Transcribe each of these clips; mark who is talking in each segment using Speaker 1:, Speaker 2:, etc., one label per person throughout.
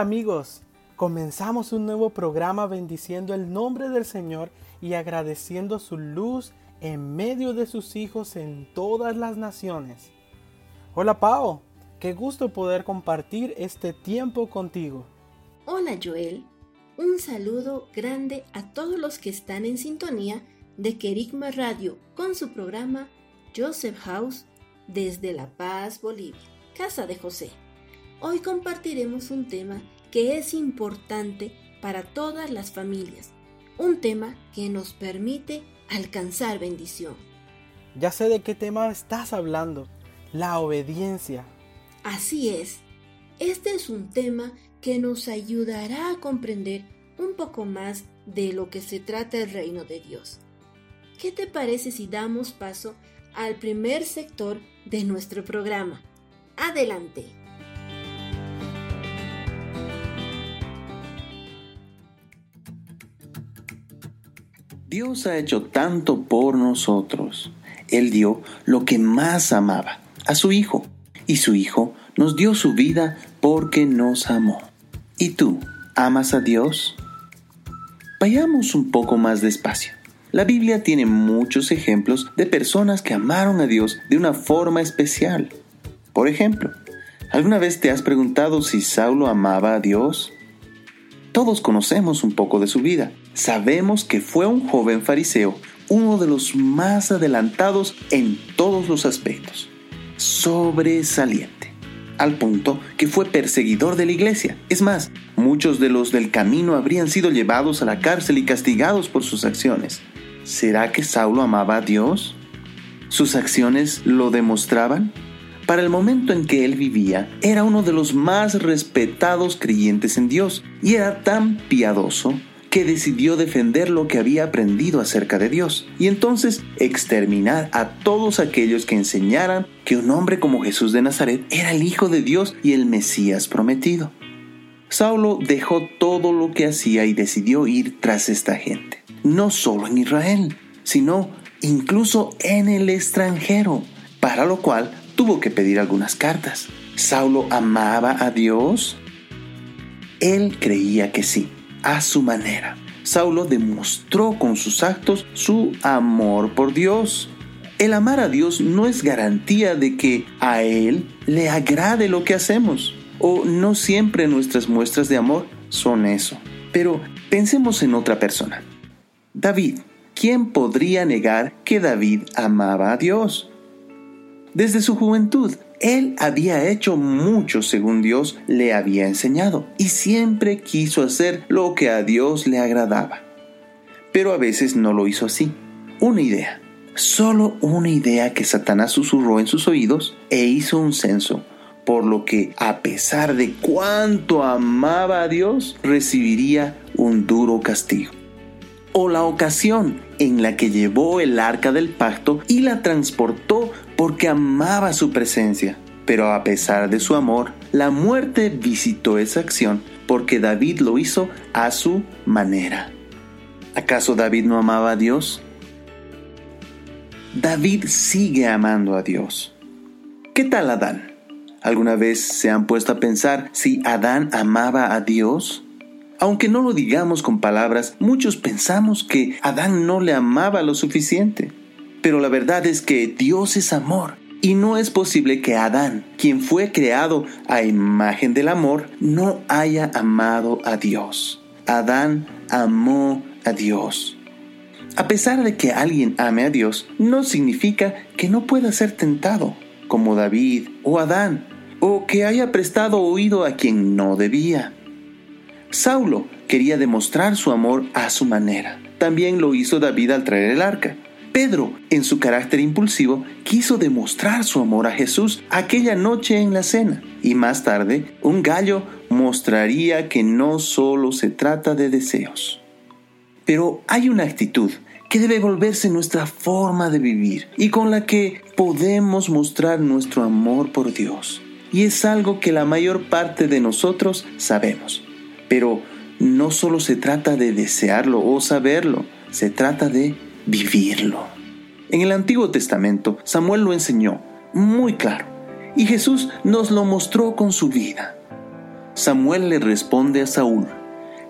Speaker 1: Hola amigos, comenzamos un nuevo programa bendiciendo el nombre del Señor y agradeciendo su luz en medio de sus hijos en todas las naciones. Hola Pao, qué gusto poder compartir este tiempo contigo.
Speaker 2: Hola Joel, un saludo grande a todos los que están en sintonía de Querigma Radio con su programa Joseph House desde La Paz, Bolivia, Casa de José. Hoy compartiremos un tema que es importante para todas las familias, un tema que nos permite alcanzar bendición.
Speaker 1: Ya sé de qué tema estás hablando, la obediencia.
Speaker 2: Así es, este es un tema que nos ayudará a comprender un poco más de lo que se trata el reino de Dios. ¿Qué te parece si damos paso al primer sector de nuestro programa? Adelante.
Speaker 3: Dios ha hecho tanto por nosotros. Él dio lo que más amaba, a su Hijo, y su Hijo nos dio su vida porque nos amó. ¿Y tú, amas a Dios? Vayamos un poco más despacio. La Biblia tiene muchos ejemplos de personas que amaron a Dios de una forma especial. Por ejemplo, ¿alguna vez te has preguntado si Saulo amaba a Dios? Todos conocemos un poco de su vida. Sabemos que fue un joven fariseo, uno de los más adelantados en todos los aspectos. Sobresaliente. Al punto que fue perseguidor de la iglesia. Es más, muchos de los del camino habrían sido llevados a la cárcel y castigados por sus acciones. ¿Será que Saulo amaba a Dios? ¿Sus acciones lo demostraban? Para el momento en que él vivía, era uno de los más respetados creyentes en Dios y era tan piadoso que decidió defender lo que había aprendido acerca de Dios y entonces exterminar a todos aquellos que enseñaran que un hombre como Jesús de Nazaret era el Hijo de Dios y el Mesías prometido. Saulo dejó todo lo que hacía y decidió ir tras esta gente, no solo en Israel, sino incluso en el extranjero, para lo cual tuvo que pedir algunas cartas. ¿Saulo amaba a Dios? Él creía que sí, a su manera. Saulo demostró con sus actos su amor por Dios. El amar a Dios no es garantía de que a Él le agrade lo que hacemos, o no siempre nuestras muestras de amor son eso. Pero pensemos en otra persona. David. ¿Quién podría negar que David amaba a Dios? Desde su juventud, él había hecho mucho según Dios le había enseñado y siempre quiso hacer lo que a Dios le agradaba. Pero a veces no lo hizo así. Una idea, solo una idea que Satanás susurró en sus oídos e hizo un censo, por lo que a pesar de cuánto amaba a Dios, recibiría un duro castigo. O la ocasión en la que llevó el arca del pacto y la transportó porque amaba su presencia. Pero a pesar de su amor, la muerte visitó esa acción porque David lo hizo a su manera. ¿Acaso David no amaba a Dios? David sigue amando a Dios. ¿Qué tal Adán? ¿Alguna vez se han puesto a pensar si Adán amaba a Dios? Aunque no lo digamos con palabras, muchos pensamos que Adán no le amaba lo suficiente. Pero la verdad es que Dios es amor y no es posible que Adán, quien fue creado a imagen del amor, no haya amado a Dios. Adán amó a Dios. A pesar de que alguien ame a Dios, no significa que no pueda ser tentado, como David o Adán, o que haya prestado oído a quien no debía. Saulo quería demostrar su amor a su manera. También lo hizo David al traer el arca Pedro, en su carácter impulsivo, quiso demostrar su amor a Jesús aquella noche en la cena. Y más tarde, un gallo mostraría que no solo se trata de deseos. Pero hay una actitud que debe volverse nuestra forma de vivir y con la que podemos mostrar nuestro amor por Dios. Y es algo que la mayor parte de nosotros sabemos. Pero no solo se trata de desearlo o saberlo, se trata de vivirlo. En el Antiguo Testamento, Samuel lo enseñó muy claro y Jesús nos lo mostró con su vida. Samuel le responde a Saúl,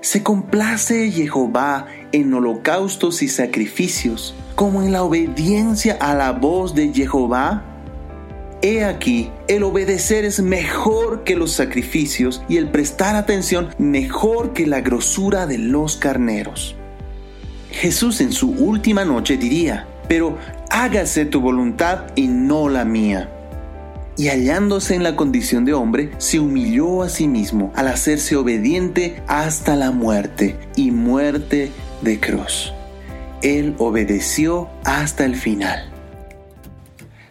Speaker 3: ¿se complace Jehová en holocaustos y sacrificios como en la obediencia a la voz de Jehová? He aquí, el obedecer es mejor que los sacrificios y el prestar atención mejor que la grosura de los carneros. Jesús en su última noche diría, pero hágase tu voluntad y no la mía y hallándose en la condición de hombre, se humilló a sí mismo al hacerse obediente hasta la muerte y muerte de cruz. Él obedeció hasta el final.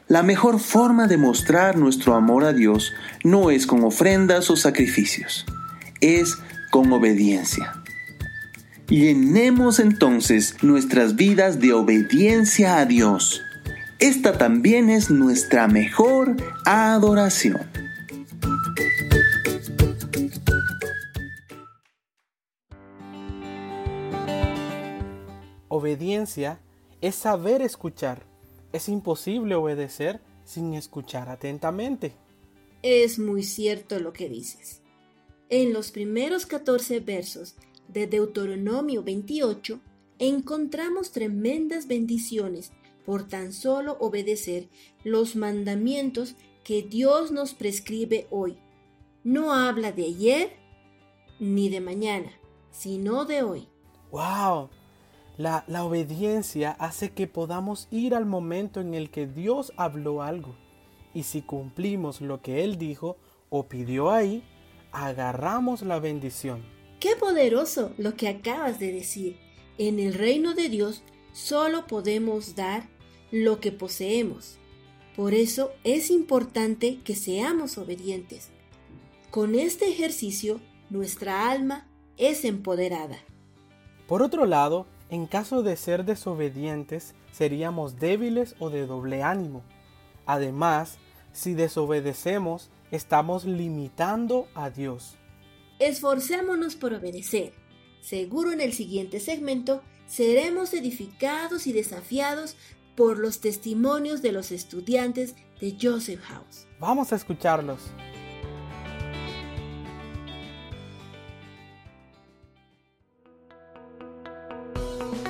Speaker 3: La mejor forma de mostrar nuestro amor a Dios no es con ofrendas o sacrificios, es con obediencia. Llenemos entonces nuestras vidas de obediencia a Dios esta también es nuestra mejor adoración.
Speaker 1: Obediencia es saber escuchar. Es imposible obedecer sin escuchar atentamente.
Speaker 2: Es muy cierto lo que dices. En los primeros 14 versos de Deuteronomio 28 encontramos tremendas bendiciones por tan solo obedecer los mandamientos que Dios nos prescribe hoy. No habla de ayer ni de mañana, sino de hoy.
Speaker 1: ¡Wow! La, la, obediencia hace que podamos ir al momento en el que Dios habló algo. Y si cumplimos lo que Él dijo o pidió ahí, agarramos la bendición.
Speaker 2: ¡Qué poderoso lo que acabas de decir! En el reino de Dios solo podemos dar lo que poseemos. Por eso es importante que seamos obedientes. Con este ejercicio, nuestra alma es empoderada.
Speaker 1: Por otro lado, en caso de ser desobedientes, seríamos débiles o de doble ánimo. Además, si desobedecemos, estamos limitando a Dios.
Speaker 2: Esforcémonos por obedecer. Seguro en el siguiente segmento seremos edificados y desafiados por los testimonios de los estudiantes de Joseph House.
Speaker 1: Vamos a escucharlos.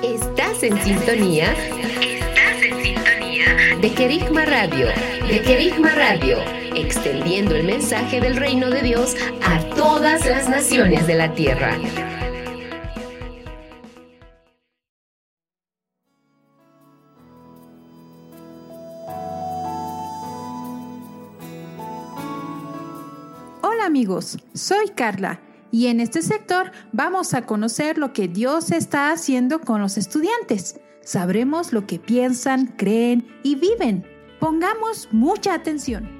Speaker 4: Estás en sintonía. Estás en sintonía de Kerigma Radio. De Kerigma Radio, extendiendo el mensaje del reino de Dios a todas las naciones de la tierra.
Speaker 5: amigos, soy Carla y en este sector vamos a conocer lo que Dios está haciendo con los estudiantes. Sabremos lo que piensan, creen y viven. Pongamos mucha atención.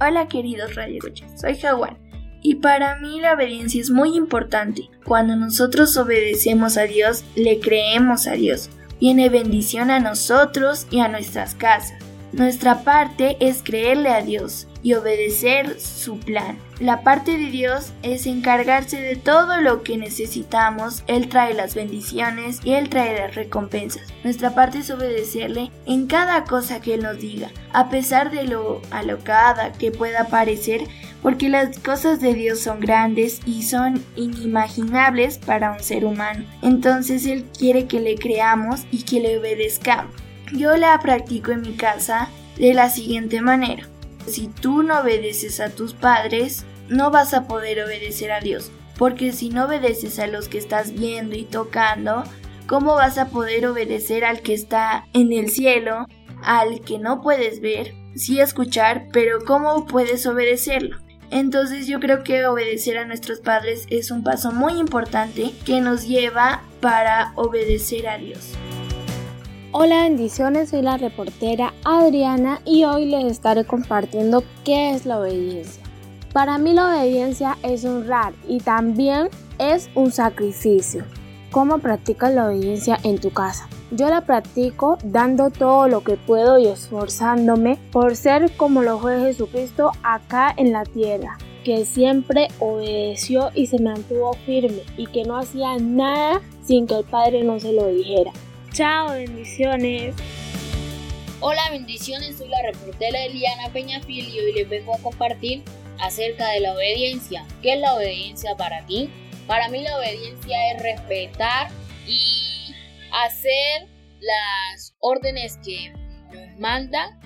Speaker 6: Hola queridos radioescuchas, soy Jaguar y para mí la obediencia es muy importante. Cuando nosotros obedecemos a Dios, le creemos a Dios. Viene bendición a nosotros y a nuestras casas. Nuestra parte es creerle a Dios y obedecer su plan. La parte de Dios es encargarse de todo lo que necesitamos. Él trae las bendiciones y Él trae las recompensas. Nuestra parte es obedecerle en cada cosa que Él nos diga, a pesar de lo alocada que pueda parecer, porque las cosas de Dios son grandes y son inimaginables para un ser humano. Entonces Él quiere que le creamos y que le obedezcamos. Yo la practico en mi casa de la siguiente manera. Si tú no obedeces a tus padres, no vas a poder obedecer a Dios. Porque si no obedeces a los que estás viendo y tocando, ¿cómo vas a poder obedecer al que está en el cielo, al que no puedes ver, sí escuchar, pero cómo puedes obedecerlo?
Speaker 7: Entonces yo creo que obedecer a nuestros padres es un paso muy importante que nos lleva para obedecer a Dios.
Speaker 8: Hola bendiciones, soy la reportera Adriana y hoy les estaré compartiendo qué es la obediencia. Para mí la obediencia es honrar y también es un sacrificio. ¿Cómo practicas la obediencia en tu casa? Yo la practico dando todo lo que puedo y esforzándome por ser como lo fue Jesucristo acá en la tierra, que siempre obedeció y se mantuvo firme y que no hacía nada sin que el Padre no se lo dijera. Chao, bendiciones.
Speaker 9: Hola, bendiciones, soy la reportera Eliana Peñafil y hoy les vengo a compartir acerca de la obediencia. ¿Qué es la obediencia para ti? Para mí la obediencia es respetar y hacer las órdenes que nos mandan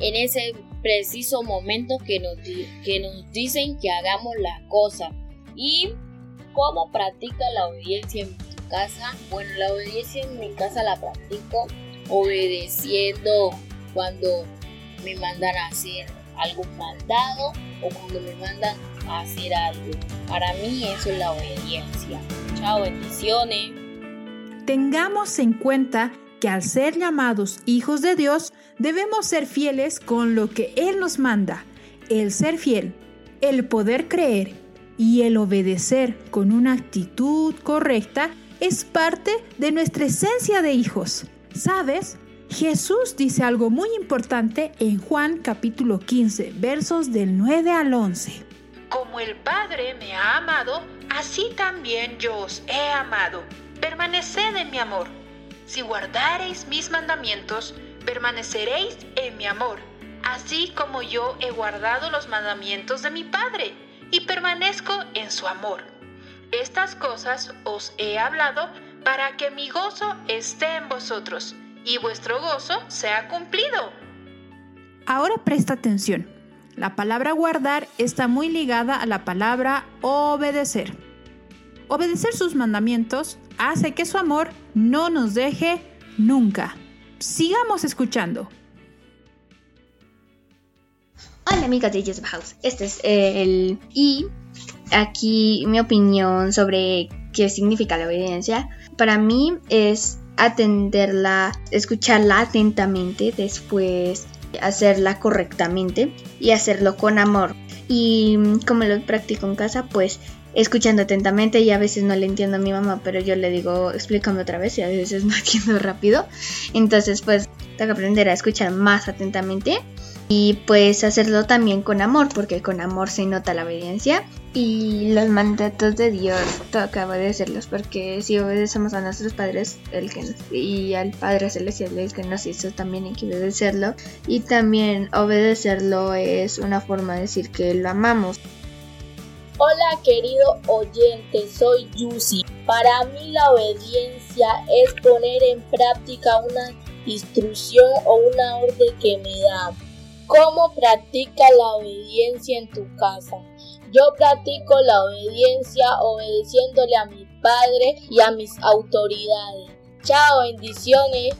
Speaker 9: en ese preciso momento que nos, que nos dicen que hagamos las cosas. ¿Y cómo practica la obediencia en casa? Bueno, la obediencia en mi casa la practico obedeciendo cuando me mandan a hacer algún mandado o cuando me mandan a hacer algo. Para mí eso es la obediencia. Chao, bendiciones.
Speaker 5: Tengamos en cuenta que al ser llamados hijos de Dios, debemos ser fieles con lo que Él nos manda. El ser fiel, el poder creer y el obedecer con una actitud correcta es parte de nuestra esencia de hijos. ¿Sabes? Jesús dice algo muy importante en Juan capítulo 15, versos del 9 al 11.
Speaker 10: Como el Padre me ha amado, así también yo os he amado. Permaneced en mi amor. Si guardareis mis mandamientos, permaneceréis en mi amor, así como yo he guardado los mandamientos de mi Padre y permanezco en su amor. Estas cosas os he hablado para que mi gozo esté en vosotros y vuestro gozo sea cumplido.
Speaker 5: Ahora presta atención. La palabra guardar está muy ligada a la palabra obedecer. Obedecer sus mandamientos hace que su amor no nos deje nunca. Sigamos escuchando.
Speaker 11: Hola amigos de Joseph House, este es el... Y aquí mi opinión sobre qué significa la obediencia. Para mí es atenderla, escucharla atentamente, después hacerla correctamente y hacerlo con amor. Y como lo practico en casa, pues escuchando atentamente y a veces no le entiendo a mi mamá, pero yo le digo, explícame otra vez y a veces no entiendo rápido. Entonces, pues tengo que aprender a escuchar más atentamente y pues hacerlo también con amor, porque con amor se nota la obediencia y los mandatos de Dios toca obedecerlos, porque si obedecemos a nuestros padres el que y al Padre Celestial el que nos hizo también hay que obedecerlo y también obedecerlo es una forma de decir que lo amamos.
Speaker 12: Hola querido oyente, soy Yusi. Para mí la obediencia es poner en práctica una instrucción o una orden que me da ¿Cómo practica la obediencia en tu casa? Yo practico la obediencia obedeciéndole a mi padre y a mis autoridades. Chao, bendiciones.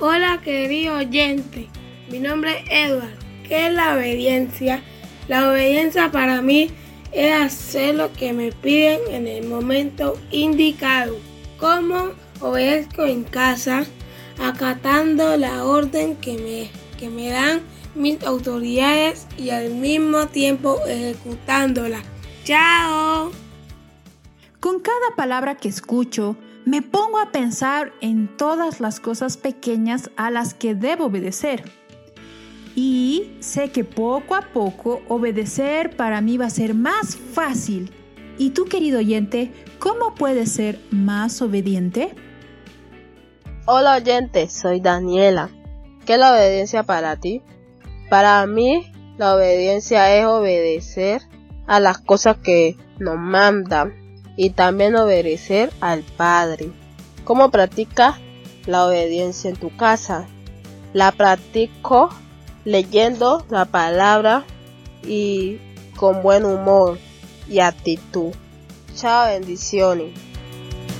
Speaker 13: Hola querido oyente, mi nombre es Edward. ¿Qué es la obediencia? La obediencia para mí es hacer lo que me piden en el momento indicado. ¿Cómo obedezco en casa? Acatando la orden que me que me dan mis autoridades y al mismo tiempo ejecutándola. ¡Chao!
Speaker 5: Con cada palabra que escucho, me pongo a pensar en todas las cosas pequeñas a las que debo obedecer. Y sé que poco a poco obedecer para mí va a ser más fácil. ¿Y tú, querido oyente, cómo puedes ser más obediente?
Speaker 14: Hola oyente, soy Daniela. ¿Qué es la obediencia para ti? Para mí, la obediencia es obedecer a las cosas que nos mandan y también obedecer al Padre. ¿Cómo practicas la obediencia en tu casa? La practico leyendo la palabra y con buen humor y actitud. Chao, bendiciones.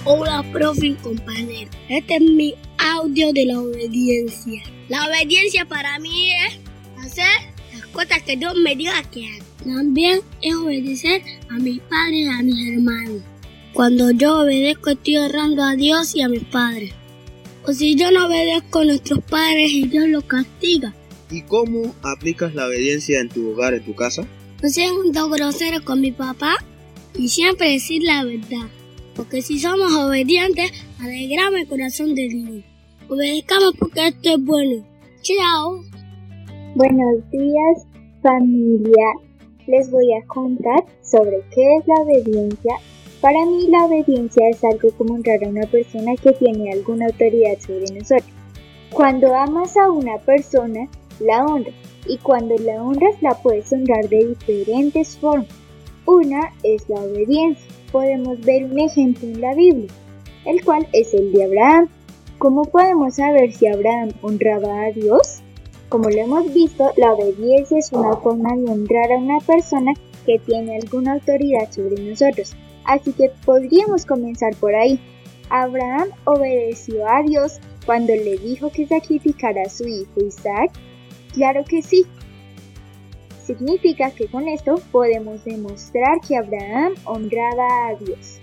Speaker 15: Hola, profe y compañero. Este es mi audio de la obediencia. La obediencia para mí es hacer las cosas que Dios me diga que haga. También es obedecer a mis padres y a mis hermanos. Cuando yo obedezco estoy honrando a Dios y a mis padres. O si yo no obedezco a nuestros padres y Dios los castiga.
Speaker 16: ¿Y cómo aplicas la obediencia en tu hogar, en tu casa?
Speaker 15: No siendo grosero con mi papá y siempre decir la verdad. Porque si somos obedientes, alegramos el corazón de Dios. Obedezcamos porque esto es bueno. Chao.
Speaker 17: Buenos días, familia. Les voy a contar sobre qué es la obediencia. Para mí la obediencia es algo como honrar a una persona que tiene alguna autoridad sobre nosotros. Cuando amas a una persona, la honras. Y cuando la honras, la puedes honrar de diferentes formas. Una es la obediencia. Podemos ver un ejemplo en la Biblia, el cual es el de Abraham. ¿Cómo podemos saber si Abraham honraba a Dios? Como lo hemos visto, la obediencia es una forma de honrar a una persona que tiene alguna autoridad sobre nosotros. Así que podríamos comenzar por ahí. Abraham obedeció a Dios cuando le dijo que sacrificara a su hijo Isaac. Claro que sí. Significa que con esto podemos demostrar que Abraham honraba a Dios.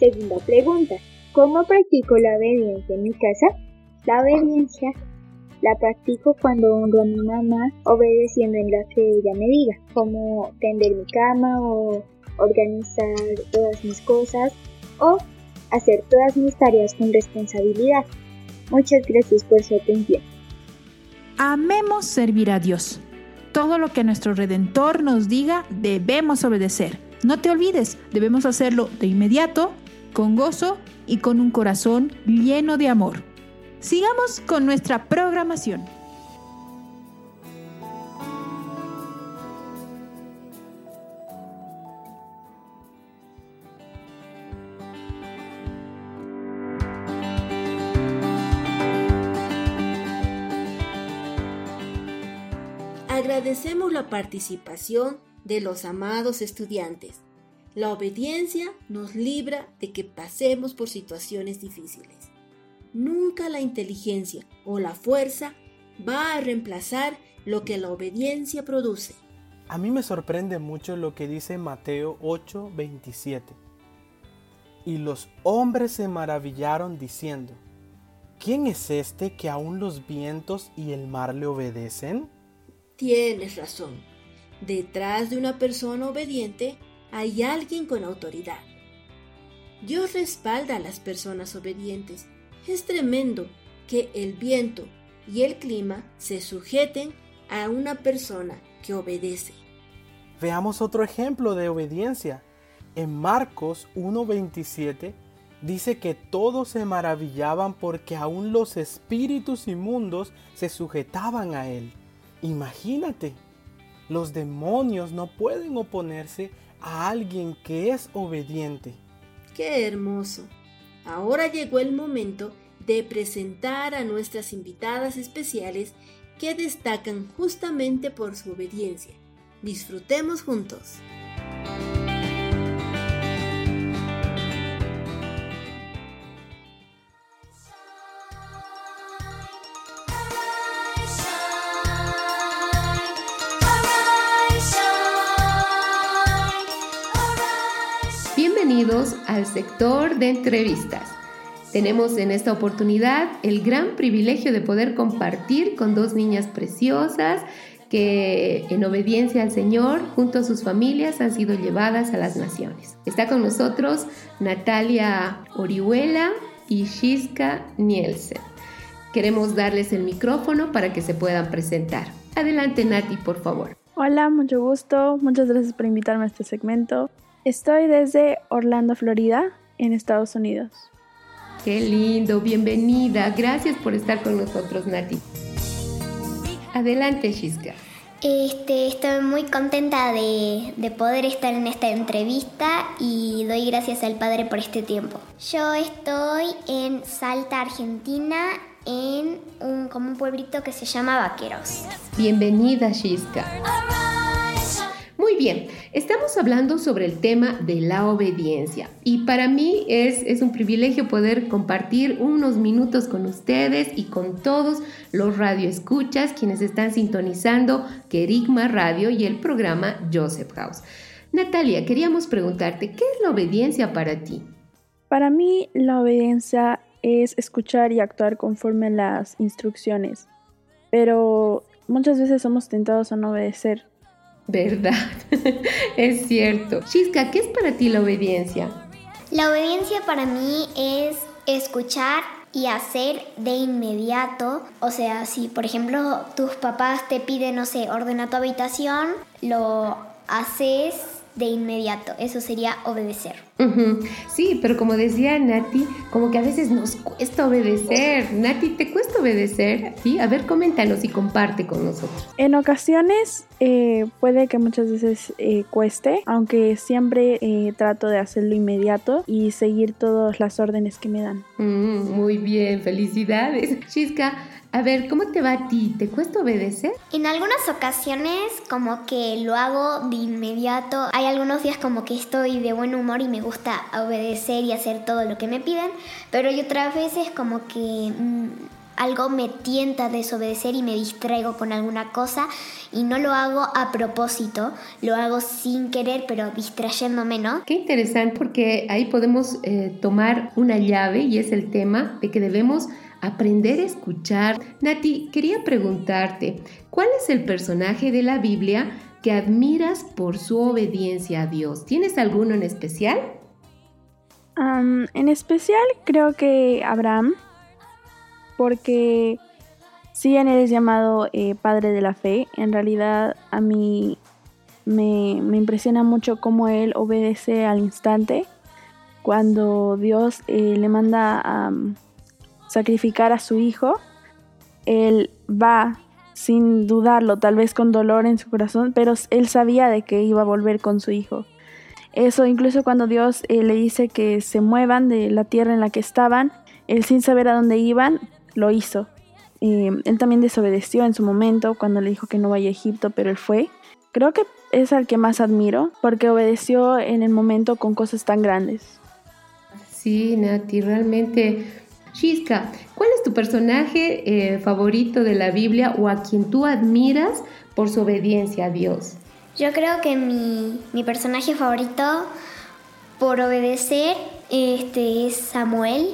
Speaker 17: Segunda pregunta. ¿Cómo practico la obediencia en mi casa? La obediencia la practico cuando honro a mi mamá obedeciendo en lo que ella me diga, como tender mi cama o organizar todas mis cosas o hacer todas mis tareas con responsabilidad. Muchas gracias por su atención.
Speaker 5: Amemos servir a Dios. Todo lo que nuestro Redentor nos diga debemos obedecer. No te olvides, debemos hacerlo de inmediato, con gozo y con un corazón lleno de amor. Sigamos con nuestra programación.
Speaker 2: Agradecemos la participación de los amados estudiantes. La obediencia nos libra de que pasemos por situaciones difíciles. Nunca la inteligencia o la fuerza va a reemplazar lo que la obediencia produce.
Speaker 1: A mí me sorprende mucho lo que dice Mateo 8:27. Y los hombres se maravillaron diciendo, ¿quién es este que aún los vientos y el mar le obedecen?
Speaker 2: Tienes razón. Detrás de una persona obediente hay alguien con autoridad. Dios respalda a las personas obedientes. Es tremendo que el viento y el clima se sujeten a una persona que obedece.
Speaker 1: Veamos otro ejemplo de obediencia. En Marcos 1:27 dice que todos se maravillaban porque aún los espíritus inmundos se sujetaban a él. Imagínate, los demonios no pueden oponerse a alguien que es obediente.
Speaker 2: ¡Qué hermoso! Ahora llegó el momento de presentar a nuestras invitadas especiales que destacan justamente por su obediencia. Disfrutemos juntos.
Speaker 4: Bienvenidos al sector de entrevistas. Tenemos en esta oportunidad el gran privilegio de poder compartir con dos niñas preciosas que en obediencia al Señor, junto a sus familias, han sido llevadas a las naciones. Está con nosotros Natalia Orihuela y Shiska Nielsen. Queremos darles el micrófono para que se puedan presentar. Adelante Nati, por favor.
Speaker 18: Hola, mucho gusto. Muchas gracias por invitarme a este segmento. Estoy desde Orlando, Florida, en Estados Unidos.
Speaker 4: Qué lindo, bienvenida. Gracias por estar con nosotros, Nati. Adelante, Shiska.
Speaker 19: Este, estoy muy contenta de, de, poder estar en esta entrevista y doy gracias al Padre por este tiempo. Yo estoy en Salta, Argentina, en un, como un pueblito que se llama Vaqueros.
Speaker 4: Bienvenida, Shiska. Muy bien, estamos hablando sobre el tema de la obediencia y para mí es, un privilegio poder compartir unos minutos con ustedes y con todos los radioescuchas quienes están sintonizando Kerigma Radio y el programa Joseph House. Natalia, queríamos preguntarte, ¿qué es la obediencia para ti?
Speaker 18: Para mí, la obediencia es escuchar y actuar conforme a las instrucciones, pero muchas veces somos tentados a no obedecer.
Speaker 4: ¿Verdad? es cierto. Chisca, ¿qué es para ti la obediencia?
Speaker 19: La obediencia para mí es escuchar y hacer de inmediato. O sea, si por ejemplo tus papás te piden, no sé, ordena tu habitación, lo haces de inmediato. Eso sería obedecer.
Speaker 4: Sí, pero como decía Nati, como que a veces nos cuesta obedecer. Nati, ¿te cuesta obedecer? Sí, a ver, coméntanos y comparte con nosotros.
Speaker 18: En ocasiones eh, puede que muchas veces eh, cueste, aunque siempre eh, trato de hacerlo inmediato y seguir todas las órdenes que me dan.
Speaker 4: Mm, muy bien, felicidades. Chisca, a ver, ¿cómo te va a ti? ¿Te cuesta obedecer?
Speaker 19: En algunas ocasiones como que lo hago de inmediato. Hay algunos días como que estoy de buen humor y me gusta obedecer y hacer todo lo que me piden, pero hay otras veces como que mm, algo me tienta a desobedecer y me distraigo con alguna cosa y no lo hago a propósito, lo hago sin querer pero distrayéndome, ¿no?
Speaker 4: Qué interesante porque ahí podemos eh, tomar una llave y es el tema de que debemos aprender a escuchar. Nati, quería preguntarte, ¿cuál es el personaje de la Biblia que admiras por su obediencia a Dios? ¿Tienes alguno en especial?
Speaker 18: en especial creo que Abraham, porque si bien él es llamado eh, padre de la fe, en realidad a mí me, impresiona mucho cómo él obedece al instante cuando Dios eh, le manda a sacrificar a su hijo, él va sin dudarlo, tal vez con dolor en su corazón, pero él sabía de que iba a volver con su hijo. Eso incluso cuando Dios eh, le dice que se muevan de la tierra en la que estaban, él sin saber a dónde iban, lo hizo. Él también desobedeció en su momento cuando le dijo que no vaya a Egipto, pero él fue. Creo que es al que más admiro porque obedeció en el momento con cosas tan grandes.
Speaker 4: Sí, Nati, realmente Shiska, ¿cuál es tu personaje eh, favorito de la Biblia o a quien tú admiras por su obediencia a Dios?
Speaker 19: Yo creo que mi, personaje favorito por obedecer este, es Samuel,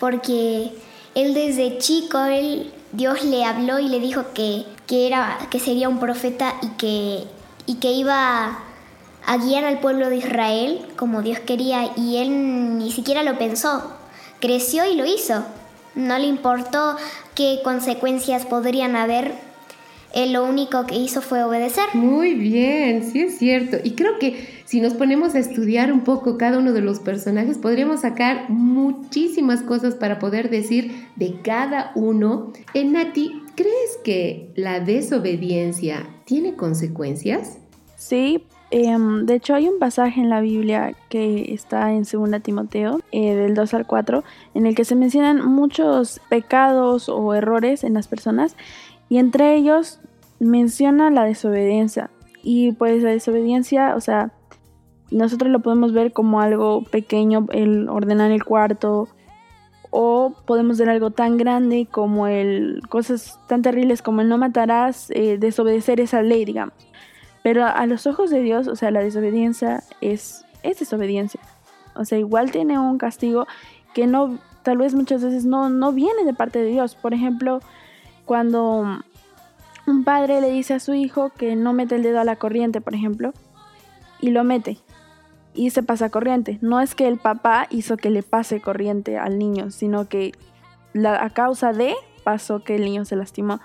Speaker 19: porque él desde chico, él, Dios le habló y le dijo que, era, que sería un profeta y que, y que iba a guiar al pueblo de Israel como Dios quería y él ni siquiera lo pensó creció y lo hizo. No le importó qué consecuencias podrían haber. Él lo único que hizo fue obedecer.
Speaker 4: Muy bien, sí es cierto. Y creo que si nos ponemos a estudiar un poco cada uno de los personajes, podríamos sacar muchísimas cosas para poder decir de cada uno. En eh, Nati, ¿crees que la desobediencia tiene consecuencias?
Speaker 18: Sí, Em, de hecho, hay un pasaje en la Biblia que está en 2 Timoteo, eh, del 2 al 4, en el que se mencionan muchos pecados o errores en las personas y entre ellos menciona la desobediencia. Y pues la desobediencia, o sea, nosotros lo podemos ver como algo pequeño, el ordenar el cuarto, o podemos ver algo tan grande como el cosas tan terribles como el no matarás, eh, desobedecer esa ley, digamos. Pero a los ojos de Dios, o sea, la desobediencia es, es desobediencia. O sea, igual tiene un castigo que no, tal vez muchas veces no, no viene de parte de Dios. Por ejemplo, cuando un padre le dice a su hijo que no mete el dedo a la corriente, por ejemplo, y lo mete y se pasa corriente. No es que el papá hizo que le pase corriente al niño, sino que la, a causa de pasó que el niño se lastimó.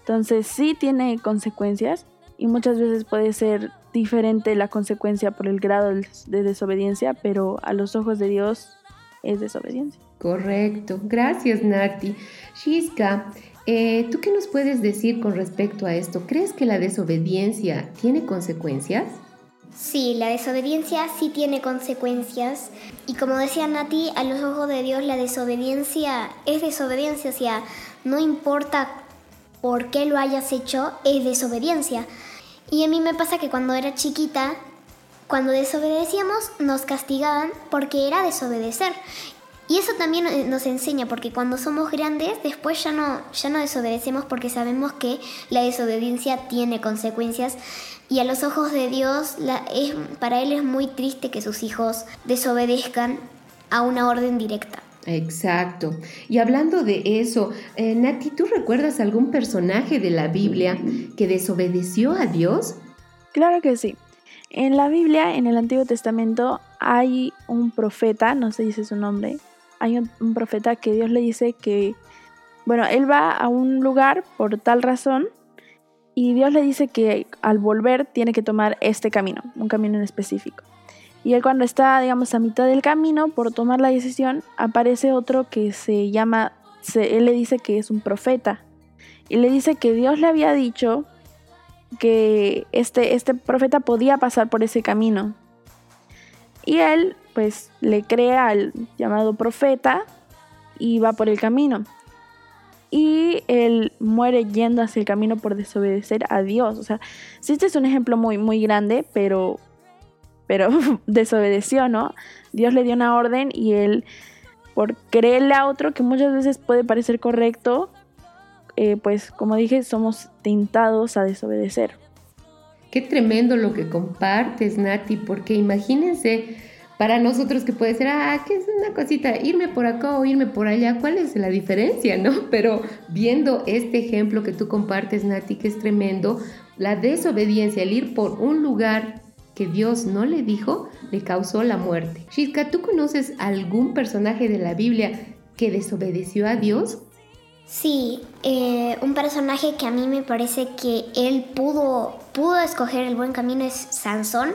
Speaker 18: Entonces sí tiene consecuencias, y muchas veces puede ser diferente la consecuencia por el grado de desobediencia, pero a los ojos de Dios es desobediencia.
Speaker 4: Correcto, gracias Nati. Shiska, eh, ¿tú qué nos puedes decir con respecto a esto? ¿Crees que la desobediencia tiene consecuencias?
Speaker 19: Sí, la desobediencia sí tiene consecuencias. Y como decía Nati, a los ojos de Dios la desobediencia es desobediencia. O sea, no importa por qué lo hayas hecho, es desobediencia. Y a mí me pasa que cuando era chiquita, cuando desobedecíamos, nos castigaban porque era desobedecer. Y eso también eh, nos enseña, porque cuando somos grandes, después ya no, ya no desobedecemos porque sabemos que la desobediencia tiene consecuencias. Y a los ojos de Dios, la, es, para Él es muy triste que sus hijos desobedezcan a una orden directa.
Speaker 4: Exacto. Y hablando de eso, eh, Nati, ¿tú recuerdas algún personaje de la Biblia que desobedeció a Dios?
Speaker 18: Claro que sí. En la Biblia, en el Antiguo Testamento, hay un profeta, no se dice su nombre, hay un, profeta que Dios le dice que, bueno, él va a un lugar por tal razón y Dios le dice que al volver tiene que tomar este camino, un camino en específico. Y él cuando está, digamos, a mitad del camino por tomar la decisión, aparece otro que se llama, él le dice que es un profeta. Y le dice que Dios le había dicho que este, este profeta podía pasar por ese camino. Y él pues le crea al llamado profeta y va por el camino. Y él muere yendo hacia el camino por desobedecer a Dios. O sea, este es un ejemplo muy, muy grande, pero, pero desobedeció, ¿no? Dios le dio una orden y él, por creerle a otro que muchas veces puede parecer correcto, eh, pues como dije, somos tentados a desobedecer.
Speaker 4: Qué tremendo lo que compartes, Nati, porque imagínense para nosotros que puede ser, ah, que es una cosita, irme por acá o irme por allá, ¿cuál es la diferencia, no? Pero viendo este ejemplo que tú compartes, Nati, que es tremendo, la desobediencia, el ir por un lugar que Dios no le dijo, le causó la muerte. Shiska, ¿tú conoces algún personaje de la Biblia que desobedeció a Dios?
Speaker 19: Sí, eh, un personaje que a mí me parece que él pudo, pudo escoger el buen camino es Sansón,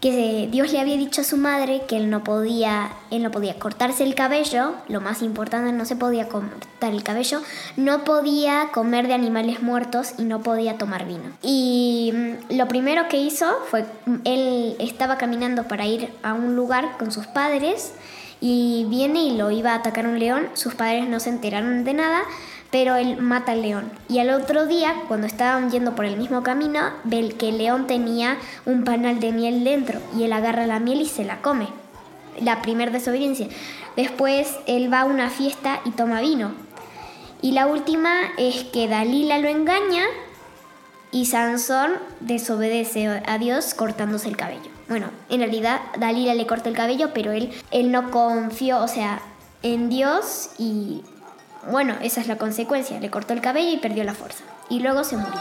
Speaker 19: que Dios le había dicho a su madre que él no podía, él no podía cortarse el cabello, lo más importante no se podía cortar el cabello, no podía comer de animales muertos y no podía tomar vino. Y mm, lo primero que hizo fue, él estaba caminando para ir a un lugar con sus padres y viene y lo iba a atacar un león, sus padres no se enteraron de nada, pero él mata al león. Y al otro día, cuando estaban yendo por el mismo camino, ve que el león tenía un panal de miel dentro y él agarra la miel y se la come. La primera desobediencia. Después él va a una fiesta y toma vino. Y la última es que Dalila lo engaña y Sansón desobedece a Dios cortándose el cabello. Bueno, en realidad Dalila le corta el cabello, pero él, él no confió, o sea, en Dios y bueno, esa es la consecuencia. Le cortó el cabello y perdió la fuerza. Y luego se murió.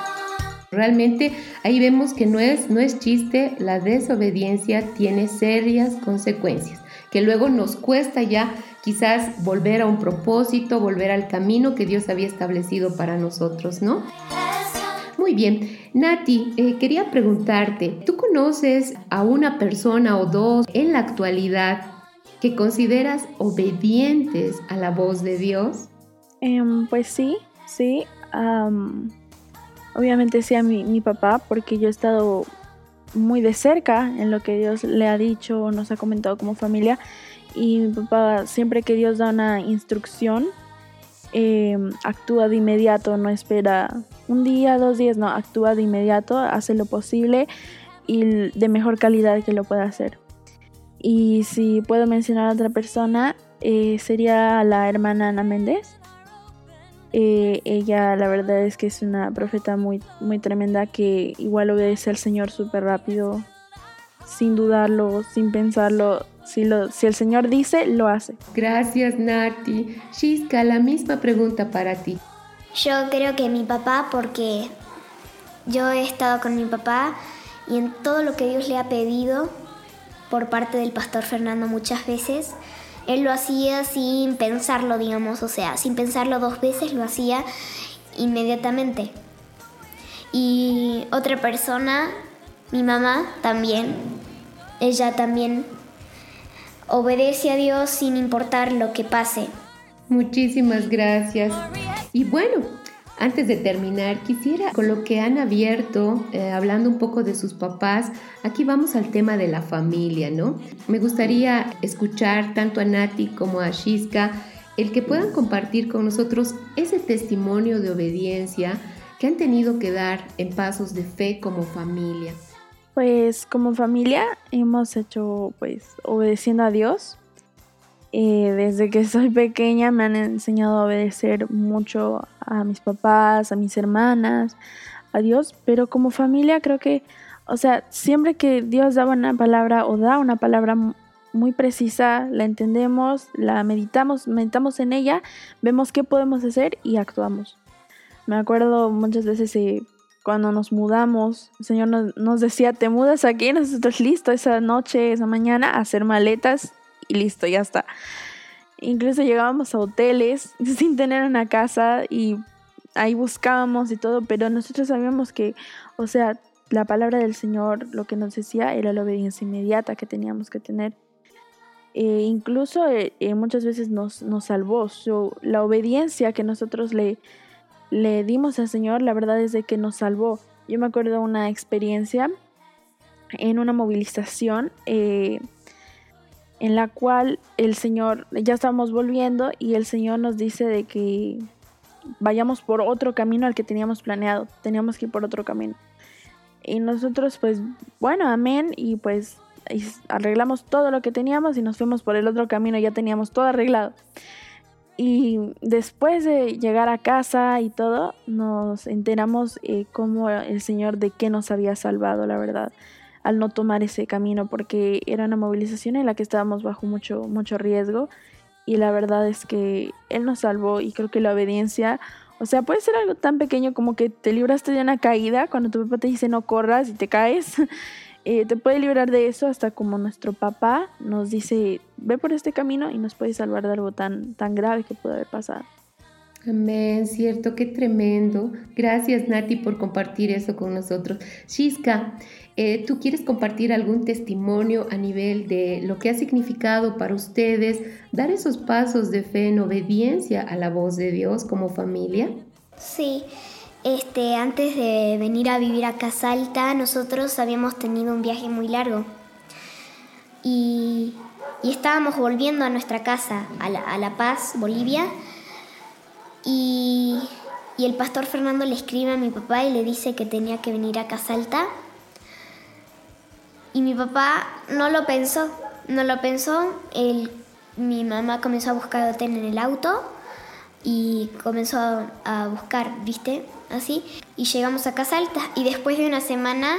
Speaker 4: Realmente ahí vemos que no es, no es chiste, la desobediencia tiene serias consecuencias, que luego nos cuesta ya quizás volver a un propósito, volver al camino que Dios había establecido para nosotros, ¿no? Muy bien, Nati, eh, quería preguntarte, ¿tú conoces a una persona o dos en la actualidad que consideras obedientes a la voz de Dios?
Speaker 18: Em, pues sí, sí. obviamente sí a mi, mi, papá, porque yo he estado muy de cerca en lo que Dios le ha dicho, nos ha comentado como familia. Y mi papá, siempre que Dios da una instrucción, em, actúa de inmediato, no espera un día, dos días, no, actúa de inmediato, hace lo posible y de mejor calidad que lo pueda hacer. Y si puedo mencionar a otra persona, eh, sería la hermana Ana Méndez. Eh, ella la verdad es que es una profeta muy, muy tremenda que igual obedece al Señor súper rápido, sin dudarlo, sin pensarlo. Si, lo, si el Señor dice, lo hace.
Speaker 4: Gracias Nati. Shiska, la misma pregunta para ti.
Speaker 19: Yo creo que mi papá, porque yo he estado con mi papá y en todo lo que Dios le ha pedido por parte del pastor Fernando muchas veces, él lo hacía sin pensarlo, digamos, o sea, sin pensarlo dos veces, lo hacía inmediatamente. Y otra persona, mi mamá también, ella también obedece a Dios sin importar lo que pase.
Speaker 4: Muchísimas gracias. Y bueno, antes de terminar, quisiera, con lo que han abierto, eh, hablando un poco de sus papás, aquí vamos al tema de la familia, ¿no? Me gustaría escuchar tanto a Nati como a Shiska el que puedan compartir con nosotros ese testimonio de obediencia que han tenido que dar en pasos de fe como familia?
Speaker 18: Pues como familia hemos hecho pues obedeciendo a Dios. Eh, desde que soy pequeña me han enseñado a obedecer mucho a mis papás, a mis hermanas, a Dios, pero como familia creo que, o sea, siempre que Dios daba una palabra o da una palabra muy precisa, la entendemos, la meditamos, meditamos en ella, vemos qué podemos hacer y actuamos. Me acuerdo muchas veces eh, cuando nos mudamos, el Señor nos, decía, te mudas aquí, nosotros listo esa noche, esa mañana, a hacer maletas y listo, ya está. Incluso llegábamos a hoteles sin tener una casa y ahí buscábamos y todo, pero nosotros sabíamos que, o sea, la palabra del Señor lo que nos decía era la obediencia inmediata que teníamos que tener. E incluso eh, eh, muchas veces nos, nos salvó. la obediencia que nosotros le, le dimos al Señor, la verdad es de que nos salvó. Yo me acuerdo una experiencia en una movilización eh, en la cual el Señor, ya estábamos volviendo y el Señor nos dice de que vayamos por otro camino al que teníamos planeado, teníamos que ir por otro camino. Y nosotros pues, bueno, amén, y pues arreglamos todo lo que teníamos y nos fuimos por el otro camino, ya teníamos todo arreglado. Y después de llegar a casa y todo, nos enteramos eh, cómo el Señor de qué nos había salvado, la verdad, al no tomar ese camino, porque era una movilización en la que estábamos bajo mucho, mucho riesgo. Y la verdad es que Él nos salvó y creo que la obediencia, o sea, puede ser algo tan pequeño como que te libraste de una caída cuando tu papá te dice no corras y te caes. Eh, te puede librar de eso hasta como nuestro papá nos dice, ve por este camino y nos puede salvar de algo tan, tan grave que puede haber pasado.
Speaker 4: Amén, cierto, qué tremendo. Gracias Nati por compartir eso con nosotros. Shiska, eh, ¿tú quieres compartir algún testimonio a nivel de lo que ha significado para ustedes dar esos pasos de fe en obediencia a la voz de Dios como familia?
Speaker 19: Sí, este, antes de venir a vivir a Salta, nosotros habíamos tenido un viaje muy largo. Y, estábamos volviendo a nuestra casa, a La, Paz, Bolivia. Y, el pastor Fernando le escribe a mi papá y le dice que tenía que venir a Casalta. Y mi papá no lo pensó, no lo pensó. mi mamá comenzó a buscar hotel en el auto y comenzó a buscar, ¿viste? así, y llegamos a Casa Alta. Y después de una semana,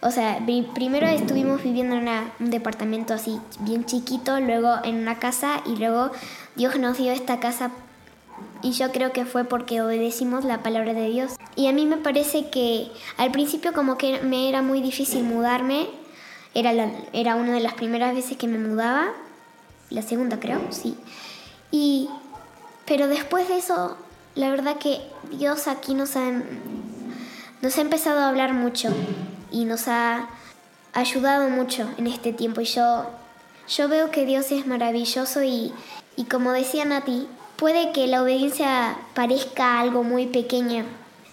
Speaker 19: o sea, primero estuvimos viviendo en un departamento así, bien chiquito, luego en una casa, y luego Dios nos dio esta casa. Y yo creo que fue porque obedecimos la palabra de Dios. Y a mí me parece que al principio como que me era muy difícil mudarme. Era, era una de las primeras veces que me mudaba. La segunda creo, sí. Y, pero después de eso la verdad que Dios aquí nos ha, nos ha empezado a hablar mucho y nos ha ayudado mucho en este tiempo. Y yo, yo veo que Dios es maravilloso y, y como decía Nati, puede que la obediencia parezca algo muy pequeño.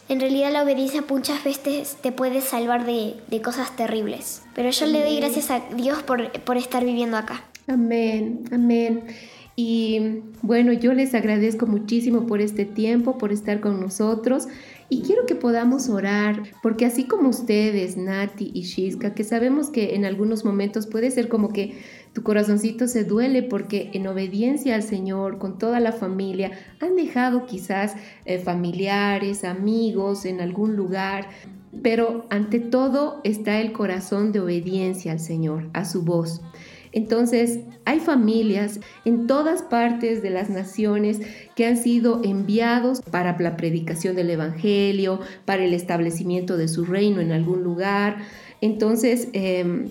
Speaker 19: En realidad la obediencia muchas veces te puede salvar de, de cosas terribles. Pero yo le doy gracias a Dios por, por estar viviendo acá.
Speaker 4: Amén, amén. Y bueno, yo les agradezco muchísimo por este tiempo, por estar con nosotros. Y quiero que podamos orar, porque así como ustedes, Nati y Shiska, que sabemos que en algunos momentos puede ser como que tu corazoncito se duele porque en obediencia al Señor, con toda la familia, han dejado quizás eh, familiares, amigos en algún lugar, pero ante todo está el corazón de obediencia al Señor, a su voz. Entonces, hay familias en todas partes de las naciones que han sido enviados para la predicación del Evangelio, para el establecimiento de su reino en algún lugar. Entonces, em,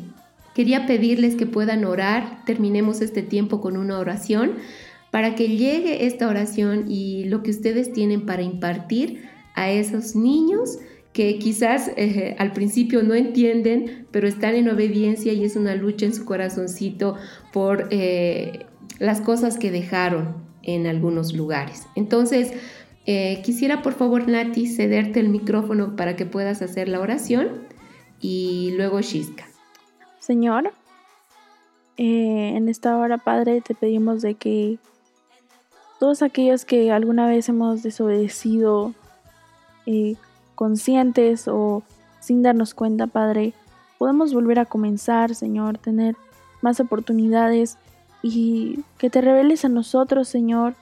Speaker 4: quería pedirles que puedan orar. Terminemos este tiempo con una oración para que llegue esta oración y lo que ustedes tienen para impartir a esos niños que quizás eh, al principio no entienden, pero están en obediencia y es una lucha en su corazoncito por eh, las cosas que dejaron en algunos lugares. Entonces, eh, quisiera por favor, Nati, cederte el micrófono para que puedas hacer la oración y luego Shiska.
Speaker 18: Señor, en esta hora, Padre, te pedimos de que todos aquellos que alguna vez hemos desobedecido, conscientes o sin darnos cuenta, Padre, podemos volver a comenzar, Señor, tener más oportunidades y que te reveles a nosotros, Señor,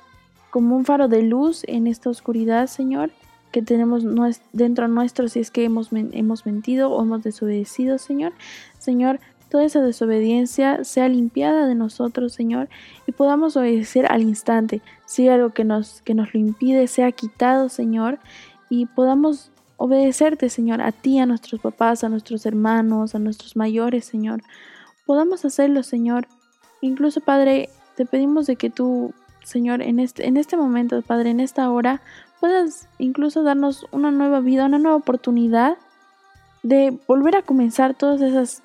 Speaker 18: como un faro de luz en esta oscuridad, Señor, que tenemos dentro nuestro si es que hemos, hemos mentido o hemos desobedecido, Señor. Señor, toda esa desobediencia sea limpiada de nosotros, Señor, y podamos obedecer al instante. Si algo que nos, que nos lo impide sea quitado, Señor, y podamos obedecerte, Señor, a ti, a nuestros papás, a nuestros hermanos, a nuestros mayores, Señor. Podamos hacerlo, Señor. Incluso, Padre, te pedimos de que tú, Señor, en este, en este momento, Padre, en esta hora, puedas incluso darnos una nueva vida, una nueva oportunidad de volver a comenzar todas esas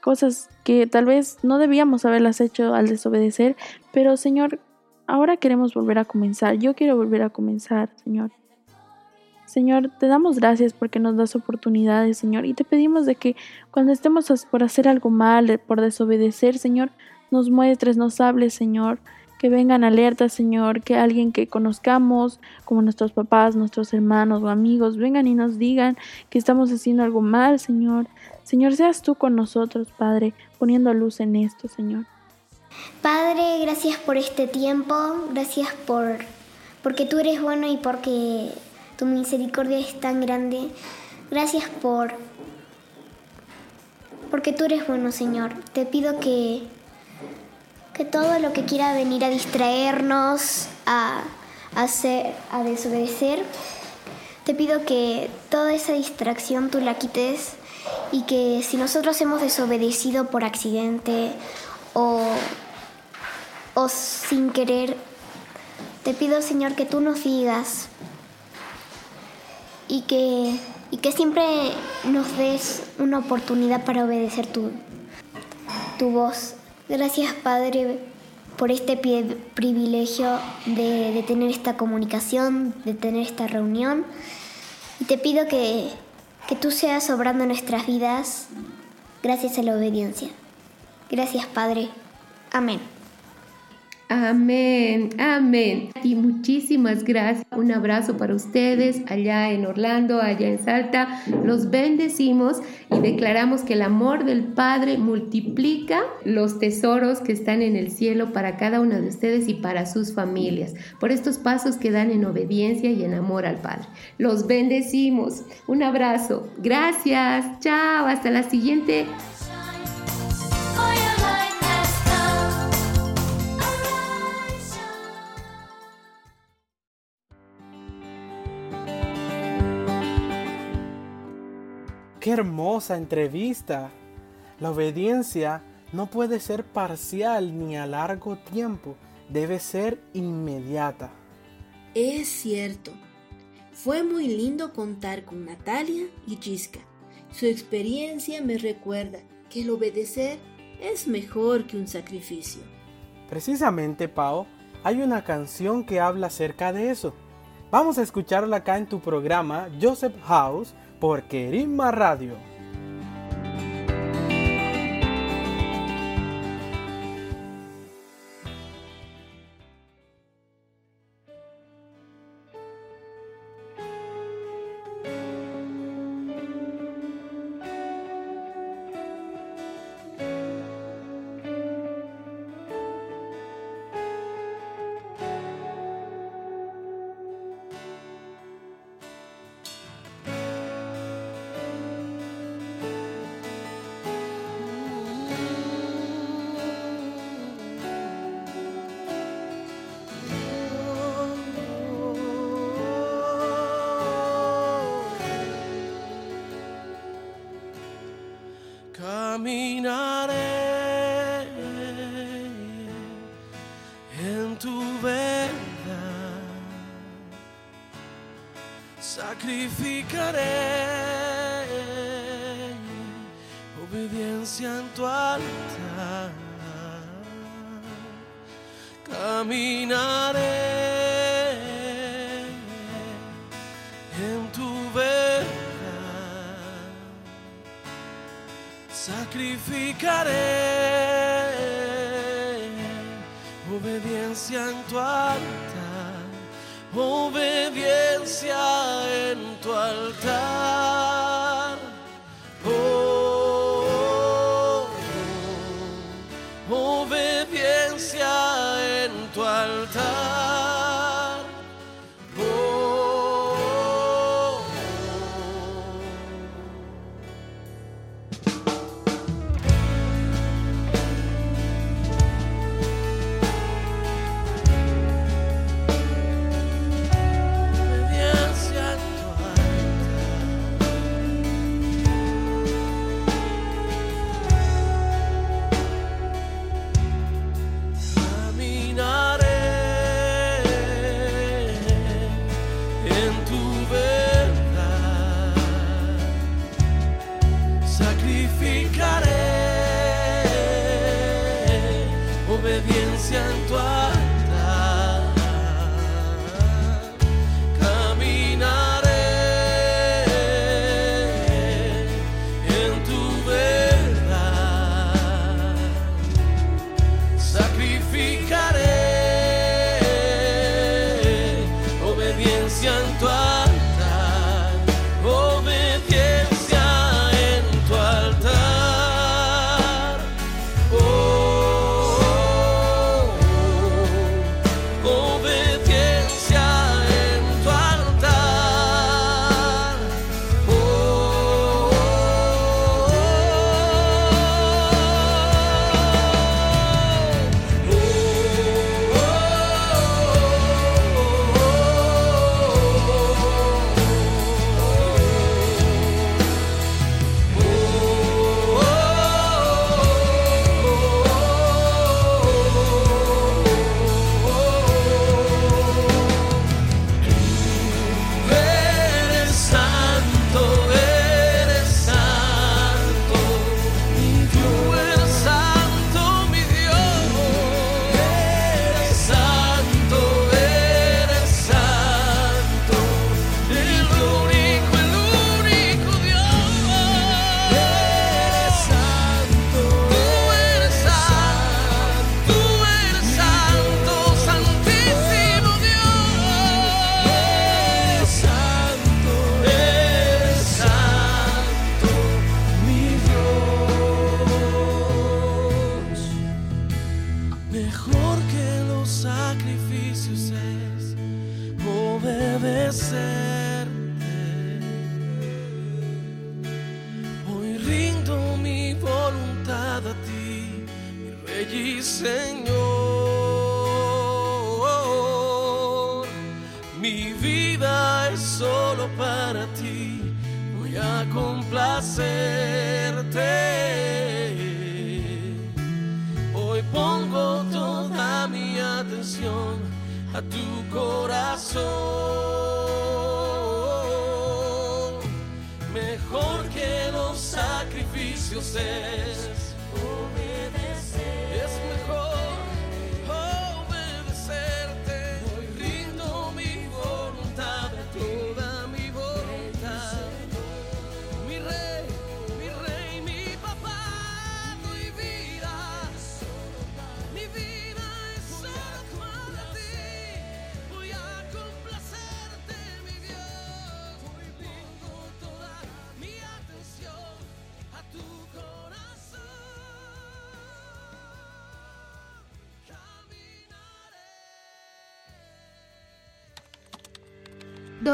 Speaker 18: cosas que tal vez no debíamos haberlas hecho al desobedecer, pero Señor, ahora queremos volver a comenzar. Yo quiero volver a comenzar, Señor. Señor, te damos gracias porque nos das oportunidades, Señor, y te pedimos de que cuando estemos por hacer algo mal, por desobedecer, Señor, nos muestres, nos hables, Señor, que vengan alertas, Señor, que alguien que conozcamos, como nuestros papás, nuestros hermanos o amigos, vengan y nos digan que estamos haciendo algo mal, Señor. Señor, seas tú con nosotros, Padre, poniendo luz en esto, Señor.
Speaker 19: Padre, gracias por este tiempo, gracias por porque tú eres bueno y porque tu misericordia es tan grande. Gracias por porque tú eres bueno, Señor. Te pido que que todo lo que quiera venir a distraernos, a, hacer, a desobedecer, te pido que toda esa distracción tú la quites y que si nosotros hemos desobedecido por accidente o, o sin querer, te pido Señor que tú nos digas y que, y que siempre nos des una oportunidad para obedecer tu, tu voz. Gracias Padre por este privilegio de, tener esta comunicación, de tener esta reunión. Y te pido que, que tú seas obrando nuestras vidas gracias a la obediencia. Gracias Padre. Amén.
Speaker 4: Amén, amén. Y muchísimas gracias. Un abrazo para ustedes allá en Orlando, allá en Salta. Los bendecimos y declaramos que el amor del Padre multiplica los tesoros que están en el cielo para cada uno de ustedes y para sus familias, por estos pasos que dan en obediencia y en amor al Padre. Los bendecimos. Un abrazo. Gracias. Chao. Hasta la siguiente.
Speaker 1: Qué hermosa entrevista. La obediencia no puede ser parcial ni a largo tiempo, debe ser inmediata.
Speaker 2: Es cierto. Fue muy lindo contar con Natalia y Gisca. Su experiencia me recuerda que el obedecer es mejor que un sacrificio.
Speaker 1: Precisamente, Pau, hay una canción que habla acerca de eso. Vamos a escucharla acá en tu programa Joseph House por Querisma Radio.
Speaker 20: Sacrificaré obediencia en tu altar, obediencia en tu altar. A tu corazón. Mejor que los sacrificios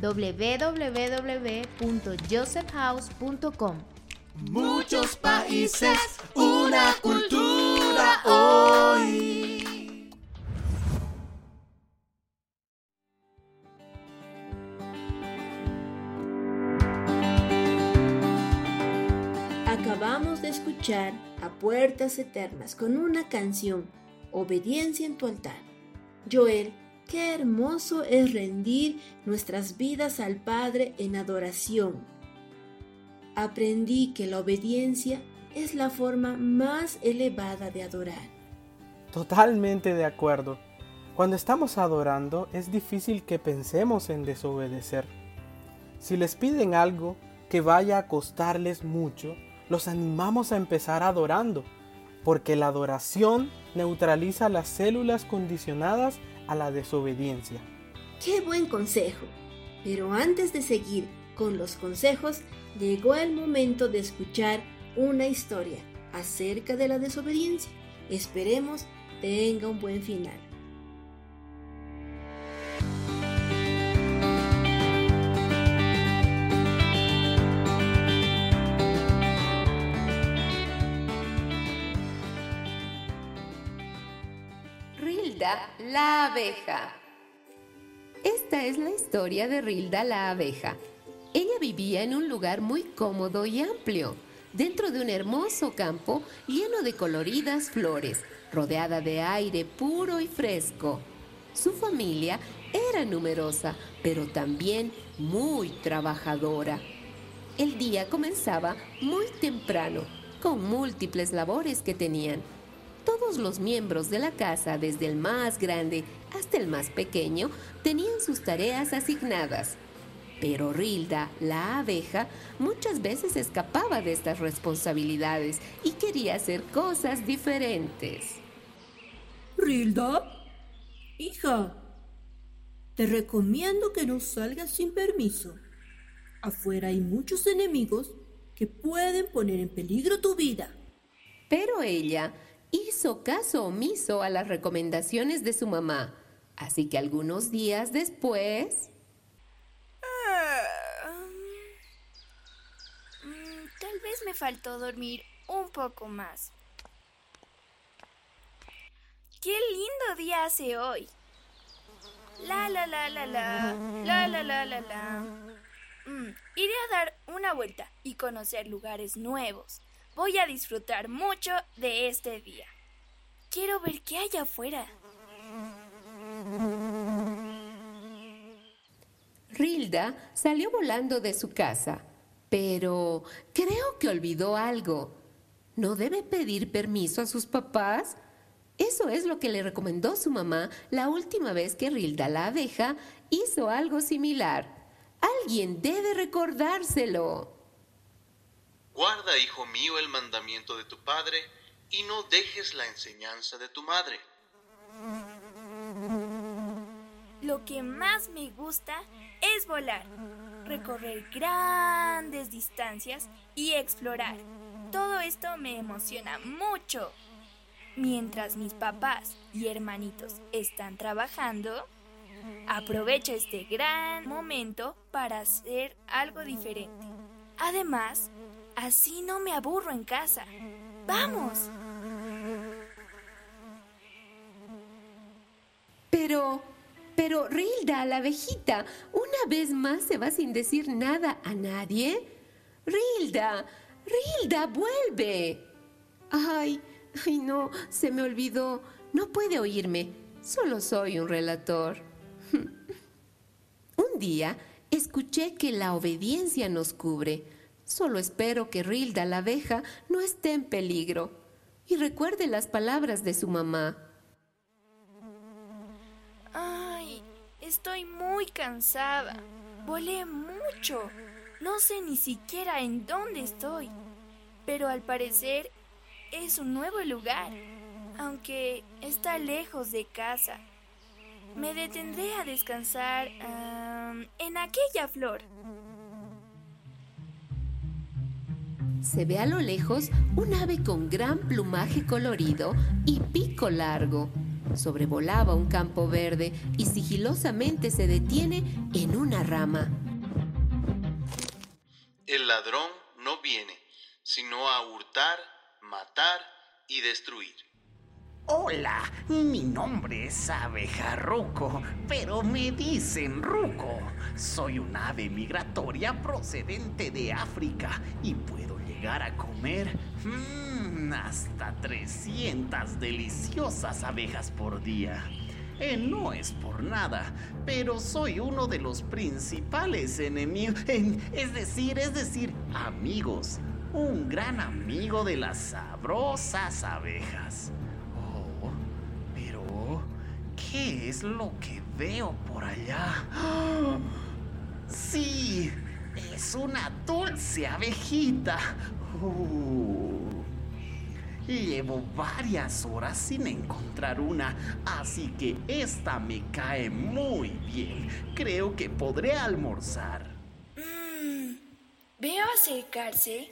Speaker 21: www.josephhouse.com.
Speaker 20: Muchos países, una cultura hoy.
Speaker 2: Acabamos de escuchar a Puertas Eternas con una canción, Obediencia en tu altar. Joel, qué hermoso es rendir nuestras vidas al Padre en adoración. aprendí que la obediencia es la forma más elevada de adorar.
Speaker 1: Totalmente de acuerdo. Cuando estamos adorando es difícil que pensemos en desobedecer. Si les piden algo que vaya a costarles mucho, los animamos a empezar adorando, porque la adoración neutraliza las células condicionadas a la desobediencia.
Speaker 2: ¡Qué buen consejo! Pero antes de seguir con los consejos, llegó el momento de escuchar una historia acerca de la desobediencia. Esperemos tenga un buen final.
Speaker 4: La abeja. Esta es la historia de Rilda la abeja. Ella vivía en un lugar muy cómodo y amplio, dentro de un hermoso campo lleno de coloridas flores, rodeada de aire puro y fresco. Su familia era numerosa, pero también muy trabajadora. El día comenzaba muy temprano, con múltiples labores que tenían. Todos los miembros de la casa, desde el más grande hasta el más pequeño, tenían sus tareas asignadas. Pero Rilda, la abeja, muchas veces escapaba de estas responsabilidades y quería hacer cosas diferentes.
Speaker 22: Rilda, hija, te recomiendo que no salgas sin permiso. Afuera hay muchos enemigos que pueden poner en peligro tu vida.
Speaker 4: Pero ella hizo caso omiso a las recomendaciones de su mamá, así que algunos días después...
Speaker 7: Tal vez me faltó dormir un poco más. ¡Qué lindo día hace hoy! La la la la la, la la la la la. Mm, iré a dar una vuelta y conocer lugares nuevos. Voy a disfrutar mucho de este día. Quiero ver qué hay afuera.
Speaker 4: Rilda salió volando de su casa, pero creo que olvidó algo. ¿No debe pedir permiso a sus papás? Eso es lo que le recomendó su mamá la última vez que Rilda la abeja hizo algo similar. Alguien debe recordárselo.
Speaker 23: Guarda, hijo mío, el mandamiento de tu padre y no dejes la enseñanza de tu madre.
Speaker 7: Lo que más me gusta es volar, recorrer grandes distancias y explorar. Todo esto me emociona mucho. Mientras mis papás y hermanitos están trabajando, aprovecho este gran momento para hacer algo diferente. Además, así no me aburro en casa. ¡Vamos!
Speaker 4: Pero, pero Rilda, la abejita, una vez más se va sin decir nada a nadie. Rilda, Rilda, vuelve. Ay, ay no, se me olvidó. No puede oírme. Solo soy un relator. un día escuché que la obediencia nos cubre. Solo espero que Rilda la abeja no esté en peligro y recuerde las palabras de su mamá.
Speaker 7: Ay, estoy muy cansada. Volé mucho. No sé ni siquiera en dónde estoy. Pero al parecer es un nuevo lugar, aunque está lejos de casa. Me detendré a descansar en aquella flor.
Speaker 4: Se ve a lo lejos un ave con gran plumaje colorido y pico largo. Sobrevolaba un campo verde y sigilosamente se detiene en una rama.
Speaker 23: El ladrón no viene, sino a hurtar, matar y destruir.
Speaker 24: Hola, mi nombre es abeja Ruco, pero me dicen Ruco. Soy un ave migratoria procedente de África y puedo llegar a comer mmm, hasta 300 deliciosas abejas por día. Eh, no es por nada, pero soy uno de los principales enemigos. es decir, es decir, amigos. Un gran amigo de las sabrosas abejas. Oh, pero, ¿qué es lo que veo por allá? Sí, es una dulce abejita. Uh. Llevo varias horas sin encontrar una, así que esta me cae muy bien. Creo que podré almorzar.
Speaker 7: Mm, veo acercarse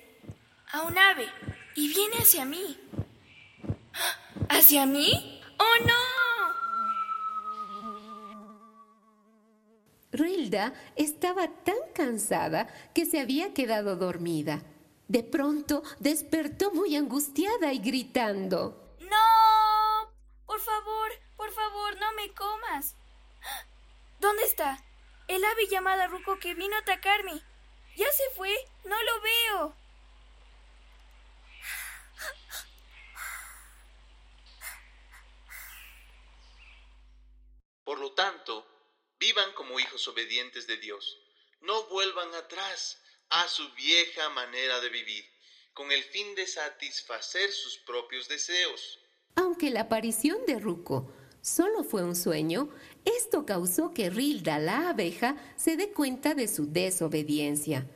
Speaker 7: a un ave y viene hacia mí. ¿Hacia mí? ¡Oh no!
Speaker 4: Rilda estaba tan cansada que se había quedado dormida. De pronto despertó muy angustiada y gritando.
Speaker 7: ¡No! Por favor, por favor, no me comas. ¿Dónde está? El ave llamada Ruco que vino a atacarme. Ya se fue, no lo veo.
Speaker 23: Por lo tanto, vivan como hijos obedientes de Dios. No vuelvan atrás a su vieja manera de vivir, con el fin de satisfacer sus propios deseos.
Speaker 4: Aunque la aparición de Ruco solo fue un sueño, esto causó que Rilda la abeja se dé cuenta de su desobediencia.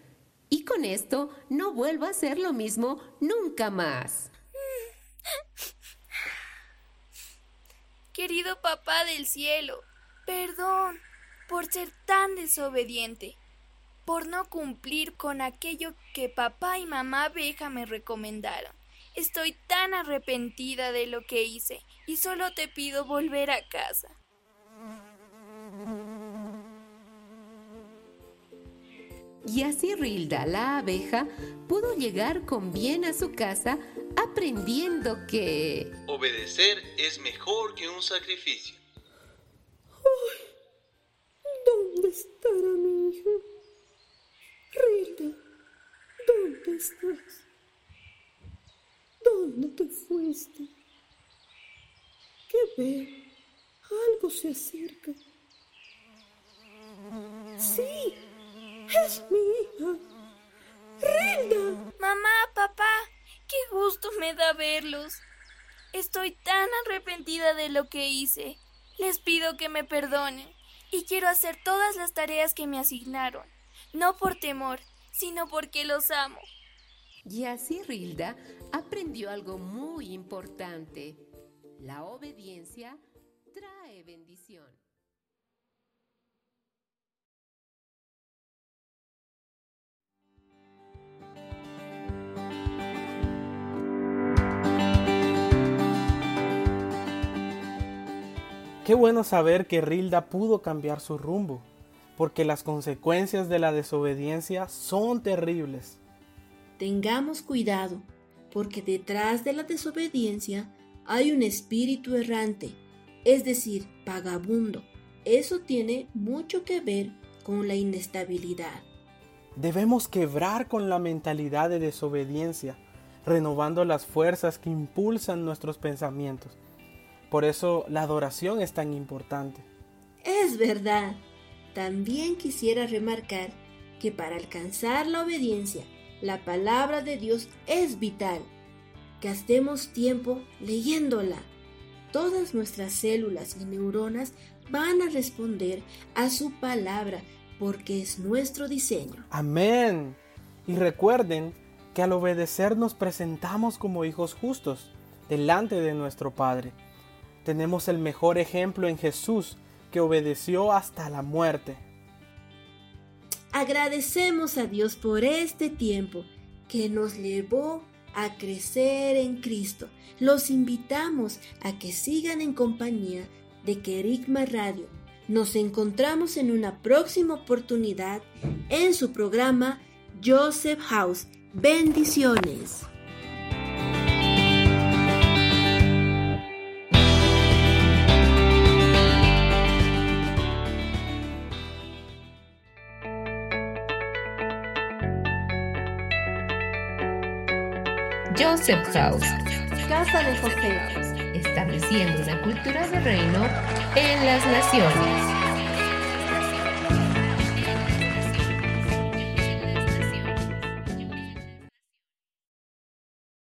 Speaker 4: Y con esto no vuelva a hacer lo mismo nunca más.
Speaker 7: Querido papá del cielo, perdón por ser tan desobediente por no cumplir con aquello que papá y mamá abeja me recomendaron. Estoy tan arrepentida de lo que hice y solo te pido volver a casa.
Speaker 4: Y así Rilda, la abeja, pudo llegar con bien a su casa aprendiendo que...
Speaker 23: Obedecer es mejor que un sacrificio.
Speaker 22: ¿Dónde estará mi hijo? Rilda, ¿dónde estás? ¿Dónde te fuiste? ¿Qué ve? Algo se acerca. Sí, es mi hija. Rilda.
Speaker 7: Mamá, papá, qué gusto me da verlos. Estoy tan arrepentida de lo que hice. Les pido que me perdonen y quiero hacer todas las tareas que me asignaron no por temor, sino porque los amo.
Speaker 4: Y así Rilda aprendió algo muy importante. La obediencia trae bendición.
Speaker 1: Qué bueno saber que Rilda pudo cambiar su rumbo porque las consecuencias de la desobediencia son terribles.
Speaker 2: Tengamos cuidado, porque detrás de la desobediencia hay un espíritu errante, es decir, vagabundo. Eso tiene mucho que ver con la inestabilidad.
Speaker 1: Debemos quebrar con la mentalidad de desobediencia, renovando las fuerzas que impulsan nuestros pensamientos. Por eso la adoración es tan importante.
Speaker 2: Es verdad. También quisiera remarcar que para alcanzar la obediencia, la palabra de Dios es vital. Gastemos tiempo leyéndola. Todas nuestras células y neuronas van a responder a su palabra porque es nuestro diseño.
Speaker 1: Amén. Y recuerden que al obedecer nos presentamos como hijos justos delante de nuestro Padre. Tenemos el mejor ejemplo en Jesús, que obedeció hasta la muerte.
Speaker 2: Agradecemos a Dios por este tiempo que nos llevó a crecer en Cristo. Los invitamos a que sigan en compañía de Kerigma Radio. Nos encontramos en una próxima oportunidad en su programa Joseph House. Bendiciones.
Speaker 4: Joseph House.
Speaker 25: Casa de José.
Speaker 4: estableciendo una cultura de reino en las naciones.